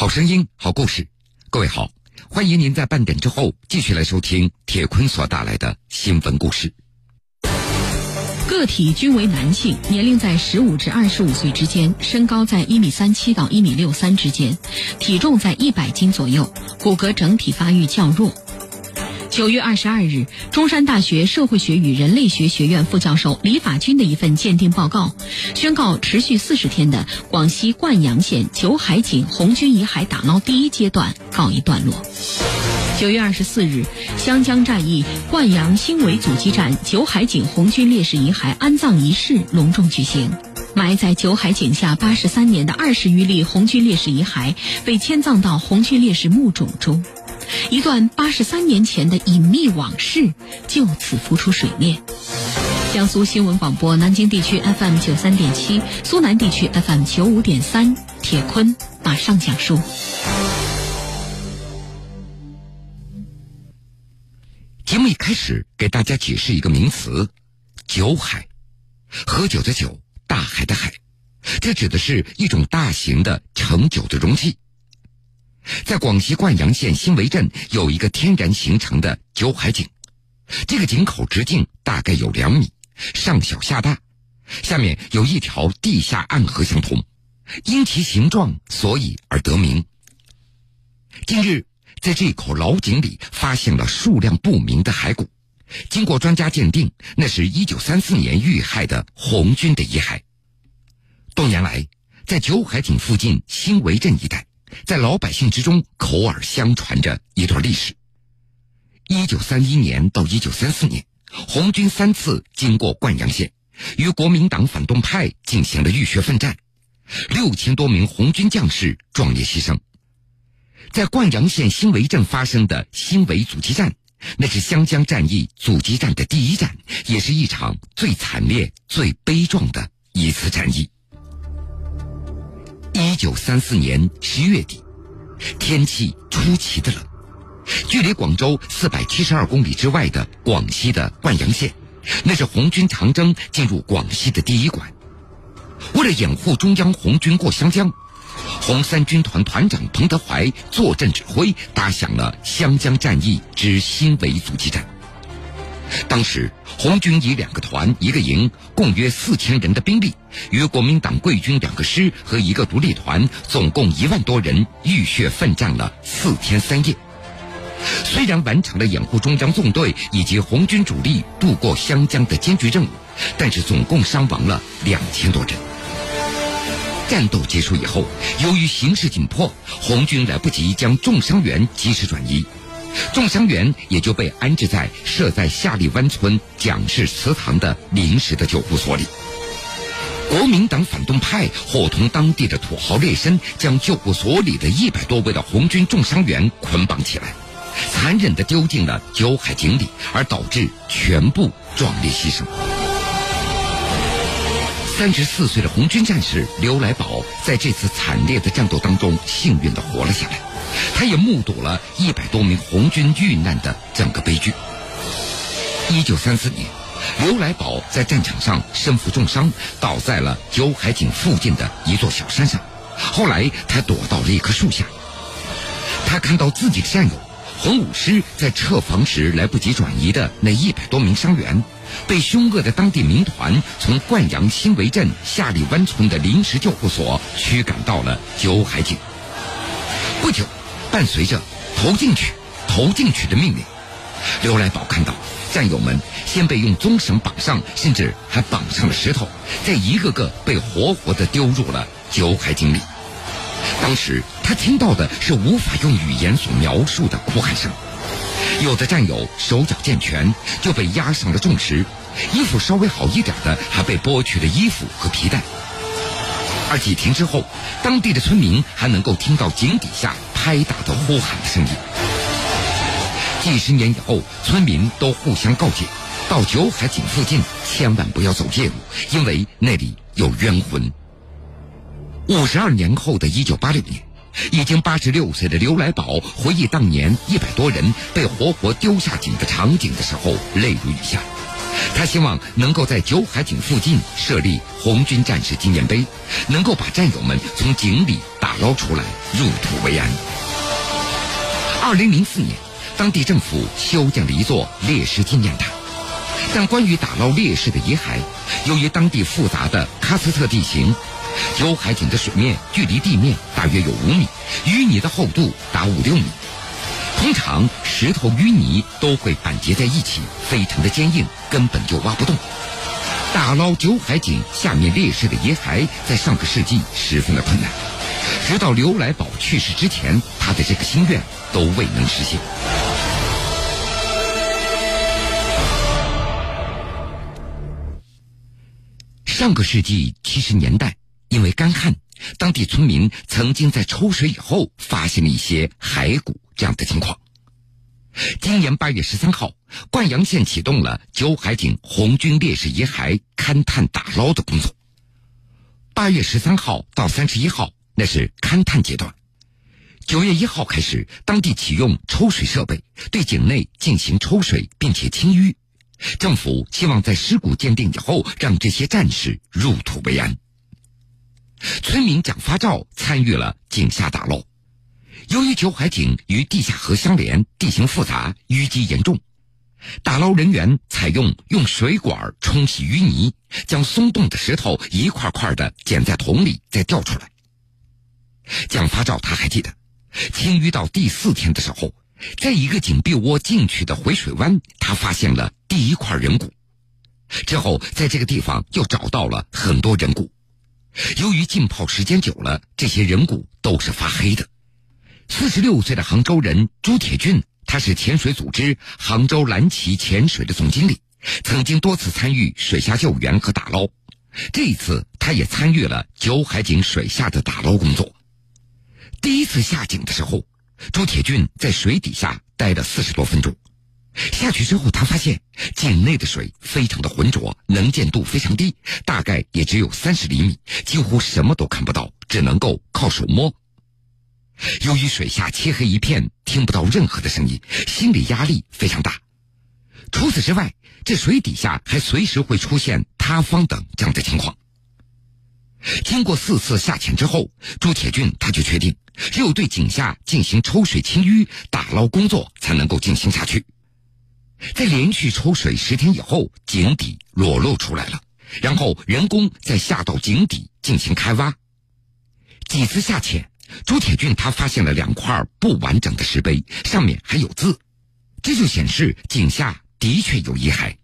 好声音，好故事。各位好，欢迎您在半点之后继续来收听铁坤所带来的新闻故事。个体均为男性，年龄在十五至二十五岁之间，身高在一米三七到一米六三之间，体重在一百斤左右，骨骼整体发育较弱。九月二十二日，中山大学社会学与人类学学院副教授李法军的一份鉴定报告，宣告持续四十天的广西灌阳县九海井红军遗骸打捞第一阶段告一段落。九月二十四日，湘江战役灌阳新围阻击战九海井红军烈士遗骸安葬仪式隆重举行，埋在九海井下八十三年的二十余例红军烈士遗骸被迁葬到红军烈士墓冢中。一段八十三年前的隐秘往事就此浮出水面。江苏新闻广播南京地区 FM 九三点七，苏南地区 FM 九五点三，铁坤马上讲述。节目一开始给大家解释一个名词：酒海，喝酒的酒，大海的海，这指的是一种大型的盛酒的容器。在广西灌阳县新围镇有一个天然形成的九海井，这个井口直径大概有两米，上小下大，下面有一条地下暗河相通，因其形状，所以而得名。近日，在这口老井里发现了数量不明的骸骨，经过专家鉴定，那是一九三四年遇害的红军的遗骸。多年来，在九海井附近新围镇一带。在老百姓之中口耳相传着一段历史。一九三一年到一九三四年，红军三次经过灌阳县，与国民党反动派进行了浴血奋战，六千多名红军将士壮烈牺牲。在灌阳县新围镇发生的新围阻击战，那是湘江战役阻击战的第一战，也是一场最惨烈、最悲壮的一次战役。一九三四年十月底，天气出奇的冷。距离广州四百七十二公里之外的广西的灌阳县，那是红军长征进入广西的第一关。为了掩护中央红军过湘江，红三军团团长彭德怀坐镇指挥，打响了湘江战役之新围阻击战。当时，红军以两个团、一个营，共约四千人的兵力，与国民党贵军两个师和一个独立团，总共一万多人，浴血奋战了四天三夜。虽然完成了掩护中央纵队以及红军主力渡过湘江的艰巨任务，但是总共伤亡了两千多人。战斗结束以后，由于形势紧迫，红军来不及将重伤员及时转移。重伤员也就被安置在设在下里湾村蒋氏祠堂的临时的救护所里。国民党反动派伙同当地的土豪劣绅，将救护所里的一百多位的红军重伤员捆绑起来，残忍地丢进了九海井里，而导致全部壮烈牺牲。三十四岁的红军战士刘来宝在这次惨烈的战斗当中幸运地活了下来。他也目睹了一百多名红军遇难的整个悲剧。一九三四年，刘来宝在战场上身负重伤，倒在了九海井附近的一座小山上。后来，他躲到了一棵树下。他看到自己的战友红五师在撤防时来不及转移的那一百多名伤员，被凶恶的当地民团从灌阳新围镇下里湾村的临时救护所驱赶到了九海井。不久。伴随着“投进去，投进去”的命令，刘来宝看到战友们先被用棕绳绑上，甚至还绑上了石头，再一个个被活活的丢入了九海井里。当时他听到的是无法用语言所描述的哭喊声。有的战友手脚健全，就被压上了重石；衣服稍微好一点的，还被剥去了衣服和皮带。而几天之后，当地的村民还能够听到井底下。拍打的呼喊的声音。几十年以后，村民都互相告诫：到九海井附近千万不要走夜路，因为那里有冤魂。五十二年后的一九八六年，已经八十六岁的刘来宝回忆当年一百多人被活活丢下井的场景的时候，泪如雨下。他希望能够在九海井附近设立红军战士纪念碑，能够把战友们从井里打捞出来，入土为安。二零零四年，当地政府修建了一座烈士纪念塔，但关于打捞烈士的遗骸，由于当地复杂的喀斯特地形，九海井的水面距离地面大约有五米，淤泥的厚度达五六米。通常石头淤泥都会板结在一起，非常的坚硬，根本就挖不动。打捞九海井下面烈士的遗骸，在上个世纪十分的困难，直到刘来宝去世之前，他的这个心愿都未能实现。上个世纪七十年代，因为干旱，当地村民曾经在抽水以后发现了一些骸骨这样的情况。今年八月十三号，灌阳县启动了九海井红军烈士遗骸勘探打捞的工作。八月十三号到三十一号，那是勘探阶段。九月一号开始，当地启用抽水设备，对井内进行抽水，并且清淤。政府希望在尸骨鉴定以后，让这些战士入土为安。村民蒋发照参与了井下打捞。由于九海井与地下河相连，地形复杂，淤积严重，打捞人员采用用水管冲洗淤泥，将松动的石头一块块的捡在桶里，再吊出来。蒋发照他还记得，清淤到第四天的时候，在一个井壁窝进去的回水湾，他发现了第一块人骨。之后，在这个地方又找到了很多人骨。由于浸泡时间久了，这些人骨都是发黑的。四十六岁的杭州人朱铁俊，他是潜水组织杭州蓝旗潜水的总经理，曾经多次参与水下救援和打捞。这一次，他也参与了九海井水下的打捞工作。第一次下井的时候，朱铁俊在水底下待了四十多分钟。下去之后，他发现井内的水非常的浑浊，能见度非常低，大概也只有三十厘米，几乎什么都看不到，只能够靠手摸。由于水下漆黑一片，听不到任何的声音，心理压力非常大。除此之外，这水底下还随时会出现塌方等这样的情况。经过四次下潜之后，朱铁俊他就确定，只有对井下进行抽水清淤、打捞工作才能够进行下去。在连续抽水十天以后，井底裸露出来了，然后人工再下到井底进行开挖。几次下潜。朱铁俊他发现了两块不完整的石碑，上面还有字，这就显示井下的确有遗骸。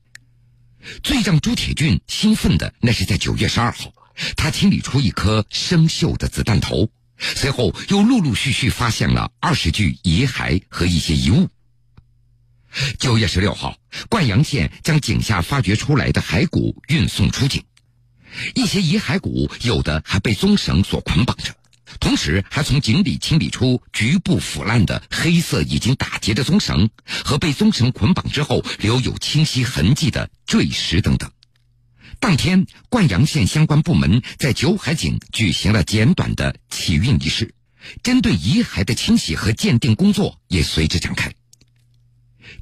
最让朱铁俊兴奋的，那是在九月十二号，他清理出一颗生锈的子弹头，随后又陆陆续续发现了二十具遗骸和一些遗物。九月十六号，灌阳县将井下发掘出来的骸骨运送出井，一些遗骸骨有的还被棕绳所捆绑着。同时，还从井里清理出局部腐烂的黑色、已经打结的棕绳和被棕绳捆绑之后留有清晰痕迹的坠石等等。当天，灌阳县相关部门在九海井举行了简短的起运仪式，针对遗骸的清洗和鉴定工作也随之展开。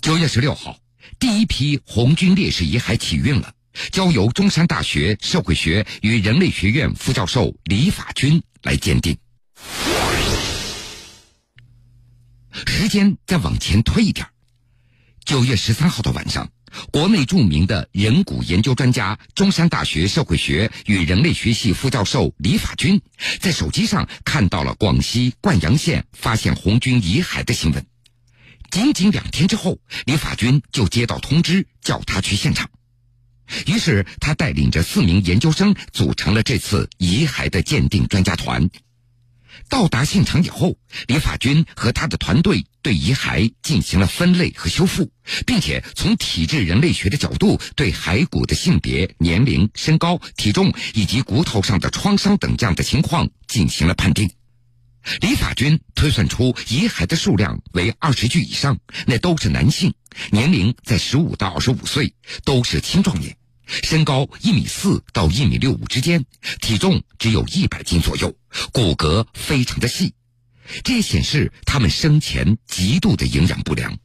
九月十六号，第一批红军烈士遗骸起运了，交由中山大学社会学与人类学院副教授李法军来鉴定。时间再往前推一点，九月十三号的晚上，国内著名的人骨研究专家、中山大学社会学与人类学系副教授李法军，在手机上看到了广西灌阳县发现红军遗骸的新闻。仅仅两天之后，李法军就接到通知，叫他去现场。于是他带领着四名研究生，组成了这次遗骸的鉴定专家团。到达现场以后，李法军和他的团队对遗骸进行了分类和修复，并且从体质人类学的角度对骸骨的性别、年龄、身高、体重以及骨头上的创伤等这样的情况进行了判定。李法军推算出遗骸的数量为二十具以上，那都是男性，年龄在十五到二十五岁，都是青壮年。身高一米四到一米六五之间，体重只有一百斤左右，骨骼非常的细，这也显示他们生前极度的营养不良。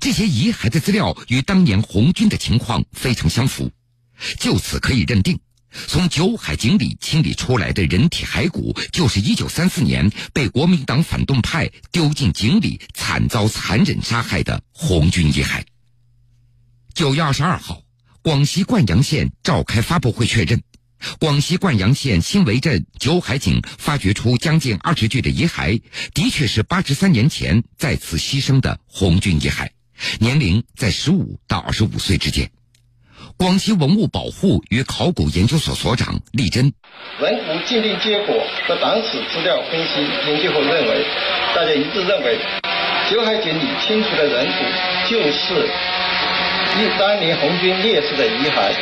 这些遗骸的资料与当年红军的情况非常相符，就此可以认定，从九海井里清理出来的人体骸骨，就是一九三四年被国民党反动派丢进井里惨遭残忍杀害的红军遗骸。九月二十二号，广西灌阳县召开发布会确认，广西灌阳县新围镇九海井发掘出将近二十具的遗骸，的确是八十三年前在此牺牲的红军遗骸，年龄在十五到二十五岁之间。广西文物保护与考古研究所所长李真，文物鉴定结果和党史资料分析研究后认为，大家一致认为，九海井里清除的人骨就是一当年红军烈士的遗骸。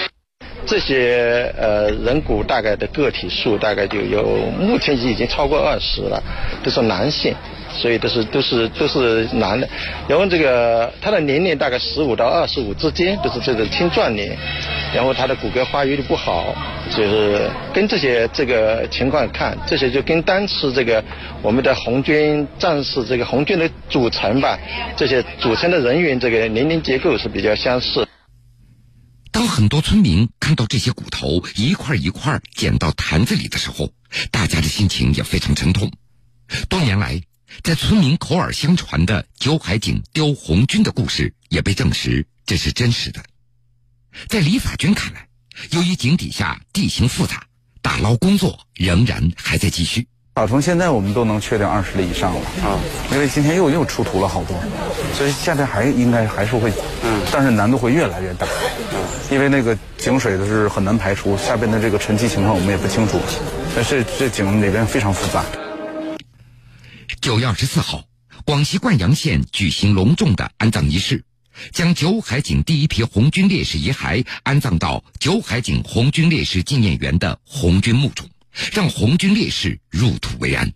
这些呃人骨大概的个体数大概就有，目前已经超过二十了，都是男性。所以都是都是都是男的，然后这个他的年龄大概十五到二十五之间，都是这个青壮年，然后他的骨骼发育的不好，就是跟这些这个情况看，这些就跟当时这个我们的红军战士这个红军的组成吧，这些组成的人员这个年龄结构是比较相似。当很多村民看到这些骨头一块一块捡到坛子里的时候，大家的心情也非常沉痛。多年来。在村民口耳相传的九海井丢红军的故事也被证实，这是真实的。在李法军看来，由于井底下地形复杂，打捞工作仍然还在继续。打从现在我们都能确定二十例以上了啊，因为今天又又出土了好多，所以下边还应该还是会，嗯，但是难度会越来越大，嗯，因为那个井水的是很难排出，下边的这个沉积情况我们也不清楚，但是这井里边非常复杂。九月二十四号，广西灌阳县举行隆重的安葬仪式，将九海井第一批红军烈士遗骸安葬到九海井红军烈士纪念园的红军墓中，让红军烈士入土为安。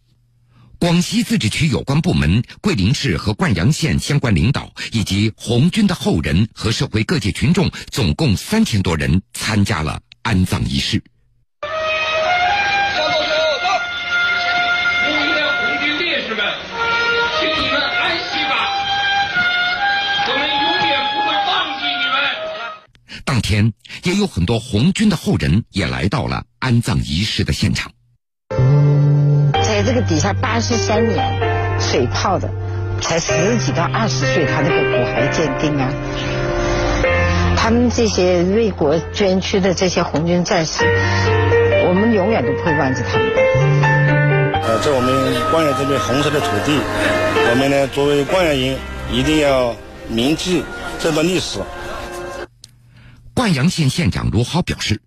广西自治区有关部门、桂林市和灌阳县相关领导，以及红军的后人和社会各界群众，总共三千多人参加了安葬仪式。当天也有很多红军的后人也来到了安葬仪式的现场。在这个底下八十三年水泡的，才十几到二十岁，他那个骨骸鉴定啊，他们这些为国捐躯的这些红军战士，我们永远都不会忘记他们。呃，在我们灌阳这片红色的土地，我们呢作为灌阳人，一定要铭记这段历史。灌阳县县长卢豪表示，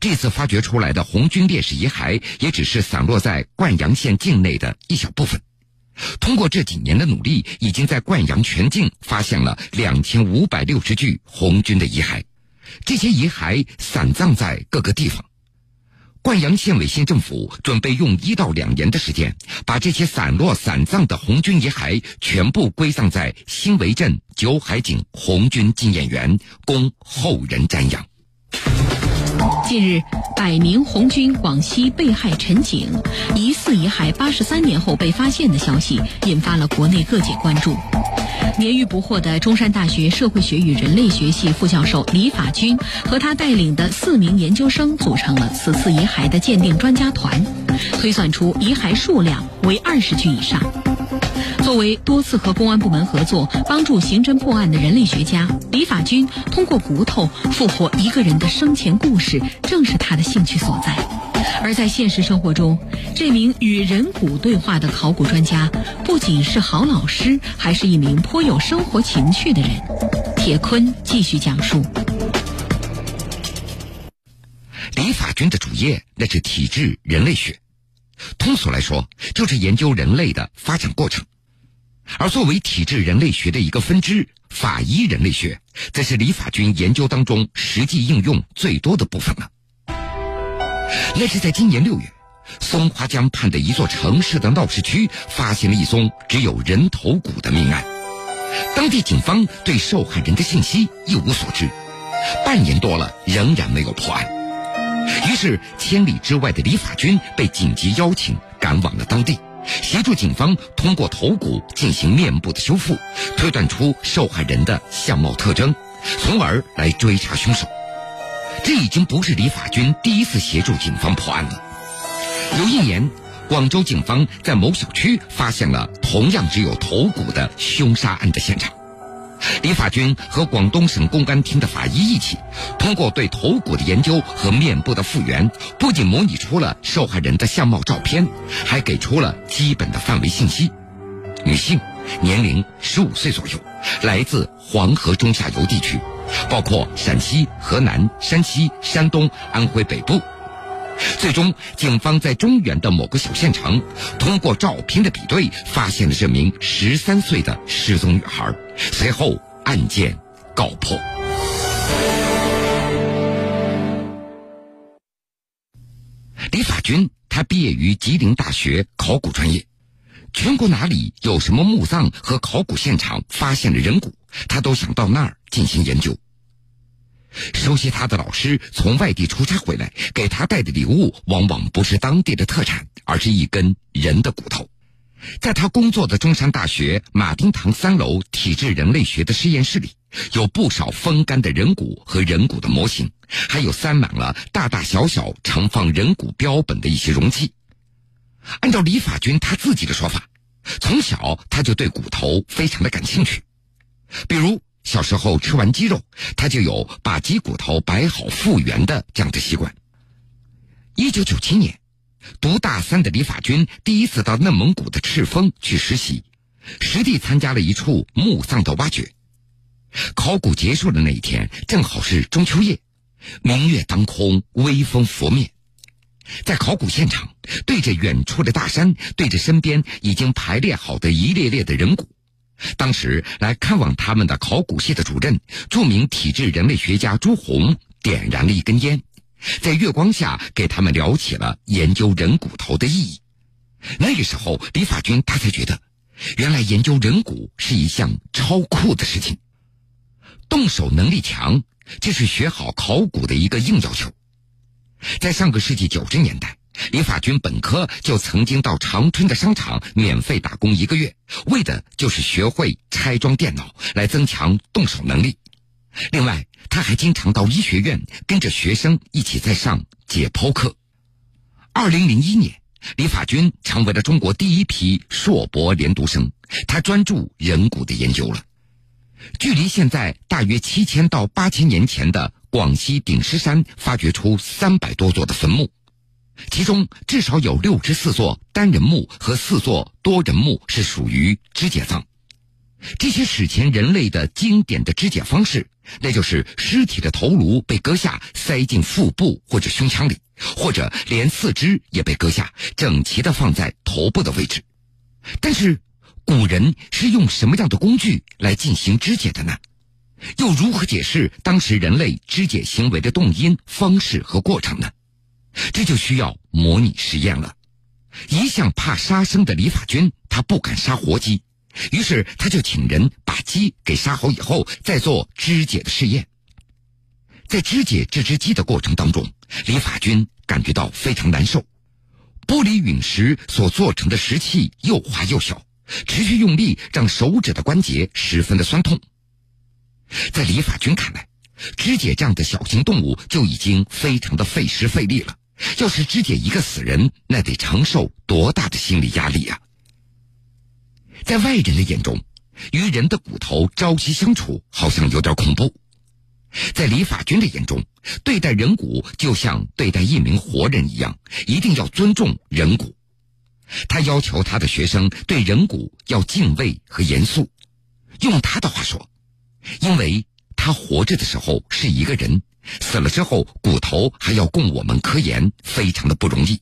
这次发掘出来的红军烈士遗骸也只是散落在灌阳县境内的一小部分。通过这几年的努力，已经在灌阳全境发现了两千五百六十具红军的遗骸，这些遗骸散葬在各个地方。灌阳县委县政府准备用一到两年的时间，把这些散落散葬的红军遗骸全部归葬在新围镇九海井红军纪念园，供后人瞻仰。近日，百名红军广西被害陈景疑似遗骸八十三年后被发现的消息，引发了国内各界关注。年逾不惑的中山大学社会学与人类学系副教授李法军和他带领的四名研究生组成了此次遗骸的鉴定专家团，推算出遗骸数量为二十具以上。作为多次和公安部门合作帮助刑侦破案的人类学家，李法军通过骨头复活一个人的生前故事，正是他的兴趣所在。而在现实生活中，这名与人骨对话的考古专家，不仅是好老师，还是一名颇有生活情趣的人。铁坤继续讲述：李法军的主业那是体质人类学，通俗来说，就是研究人类的发展过程。而作为体质人类学的一个分支，法医人类学，则是李法军研究当中实际应用最多的部分了。那是在今年六月，松花江畔的一座城市的闹市区，发现了一宗只有人头骨的命案。当地警方对受害人的信息一无所知，半年多了仍然没有破案。于是，千里之外的李法军被紧急邀请赶往了当地。协助警方通过头骨进行面部的修复，推断出受害人的相貌特征，从而来追查凶手。这已经不是李法军第一次协助警方破案了。有一年，广州警方在某小区发现了同样只有头骨的凶杀案的现场。李法军和广东省公安厅的法医一起，通过对头骨的研究和面部的复原，不仅模拟出了受害人的相貌照片，还给出了基本的范围信息：女性，年龄十五岁左右，来自黄河中下游地区，包括陕西、河南、山西、山东、安徽北部。最终，警方在中原的某个小县城，通过照片的比对，发现了这名十三岁的失踪女孩。随后，案件告破。李法军，他毕业于吉林大学考古专业，全国哪里有什么墓葬和考古现场发现了人骨，他都想到那儿进行研究。熟悉他的老师从外地出差回来，给他带的礼物往往不是当地的特产，而是一根人的骨头。在他工作的中山大学马丁堂三楼体质人类学的实验室里，有不少风干的人骨和人骨的模型，还有塞满了大大小小盛放人骨标本的一些容器。按照李法军他自己的说法，从小他就对骨头非常的感兴趣，比如。小时候吃完鸡肉，他就有把鸡骨头摆好复原的这样的习惯。一九九七年，读大三的李法军第一次到内蒙古的赤峰去实习，实地参加了一处墓葬的挖掘。考古结束的那一天，正好是中秋夜，明月当空，微风拂面，在考古现场，对着远处的大山，对着身边已经排列好的一列列的人骨。当时来看望他们的考古系的主任，著名体质人类学家朱红点燃了一根烟，在月光下给他们聊起了研究人骨头的意义。那个时候，李法军他才觉得，原来研究人骨是一项超酷的事情。动手能力强，这是学好考古的一个硬要求。在上个世纪九十年代。李法军本科就曾经到长春的商场免费打工一个月，为的就是学会拆装电脑，来增强动手能力。另外，他还经常到医学院跟着学生一起在上解剖课。二零零一年，李法军成为了中国第一批硕博连读生，他专注人骨的研究了。距离现在大约七千到八千年前的广西顶狮山发掘出三百多座的坟墓。其中至少有六至四座单人墓和四座多人墓是属于肢解葬。这些史前人类的经典的肢解方式，那就是尸体的头颅被割下，塞进腹部或者胸腔里，或者连四肢也被割下，整齐的放在头部的位置。但是，古人是用什么样的工具来进行肢解的呢？又如何解释当时人类肢解行为的动因、方式和过程呢？这就需要模拟实验了。一向怕杀生的李法军，他不敢杀活鸡，于是他就请人把鸡给杀好以后，再做肢解的试验。在肢解这只鸡的过程当中，李法军感觉到非常难受。玻璃陨石所做成的石器又滑又小，持续用力让手指的关节十分的酸痛。在李法军看来，肢解这样的小型动物就已经非常的费时费力了。要是肢解一个死人，那得承受多大的心理压力啊！在外人的眼中，与人的骨头朝夕相处，好像有点恐怖。在李法军的眼中，对待人骨就像对待一名活人一样，一定要尊重人骨。他要求他的学生对人骨要敬畏和严肃。用他的话说，因为他活着的时候是一个人。死了之后，骨头还要供我们科研，非常的不容易。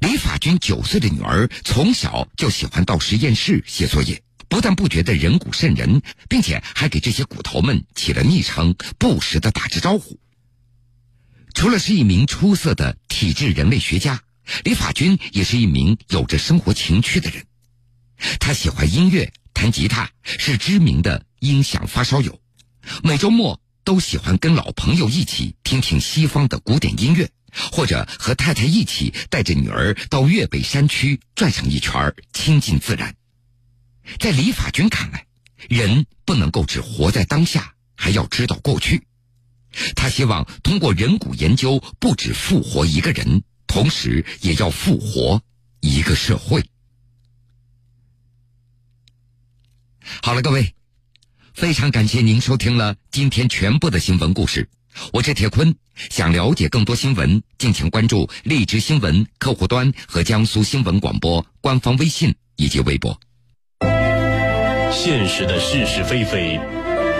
李法军九岁的女儿从小就喜欢到实验室写作业，不但不觉得人骨瘆人，并且还给这些骨头们起了昵称，不时的打着招呼。除了是一名出色的体质人类学家，李法军也是一名有着生活情趣的人。他喜欢音乐，弹吉他，是知名的音响发烧友，每周末。都喜欢跟老朋友一起听听西方的古典音乐，或者和太太一起带着女儿到粤北山区转上一圈，亲近自然。在李法军看来，人不能够只活在当下，还要知道过去。他希望通过人骨研究，不止复活一个人，同时也要复活一个社会。好了，各位，非常感谢您收听了今天全部的新闻故事。我是铁坤，想了解更多新闻，敬请关注荔枝新闻客户端和江苏新闻广播官方微信以及微博。现实的是是非非，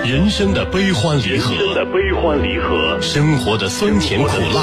人生的悲欢离合，人生的悲欢离合，生活的酸甜苦辣。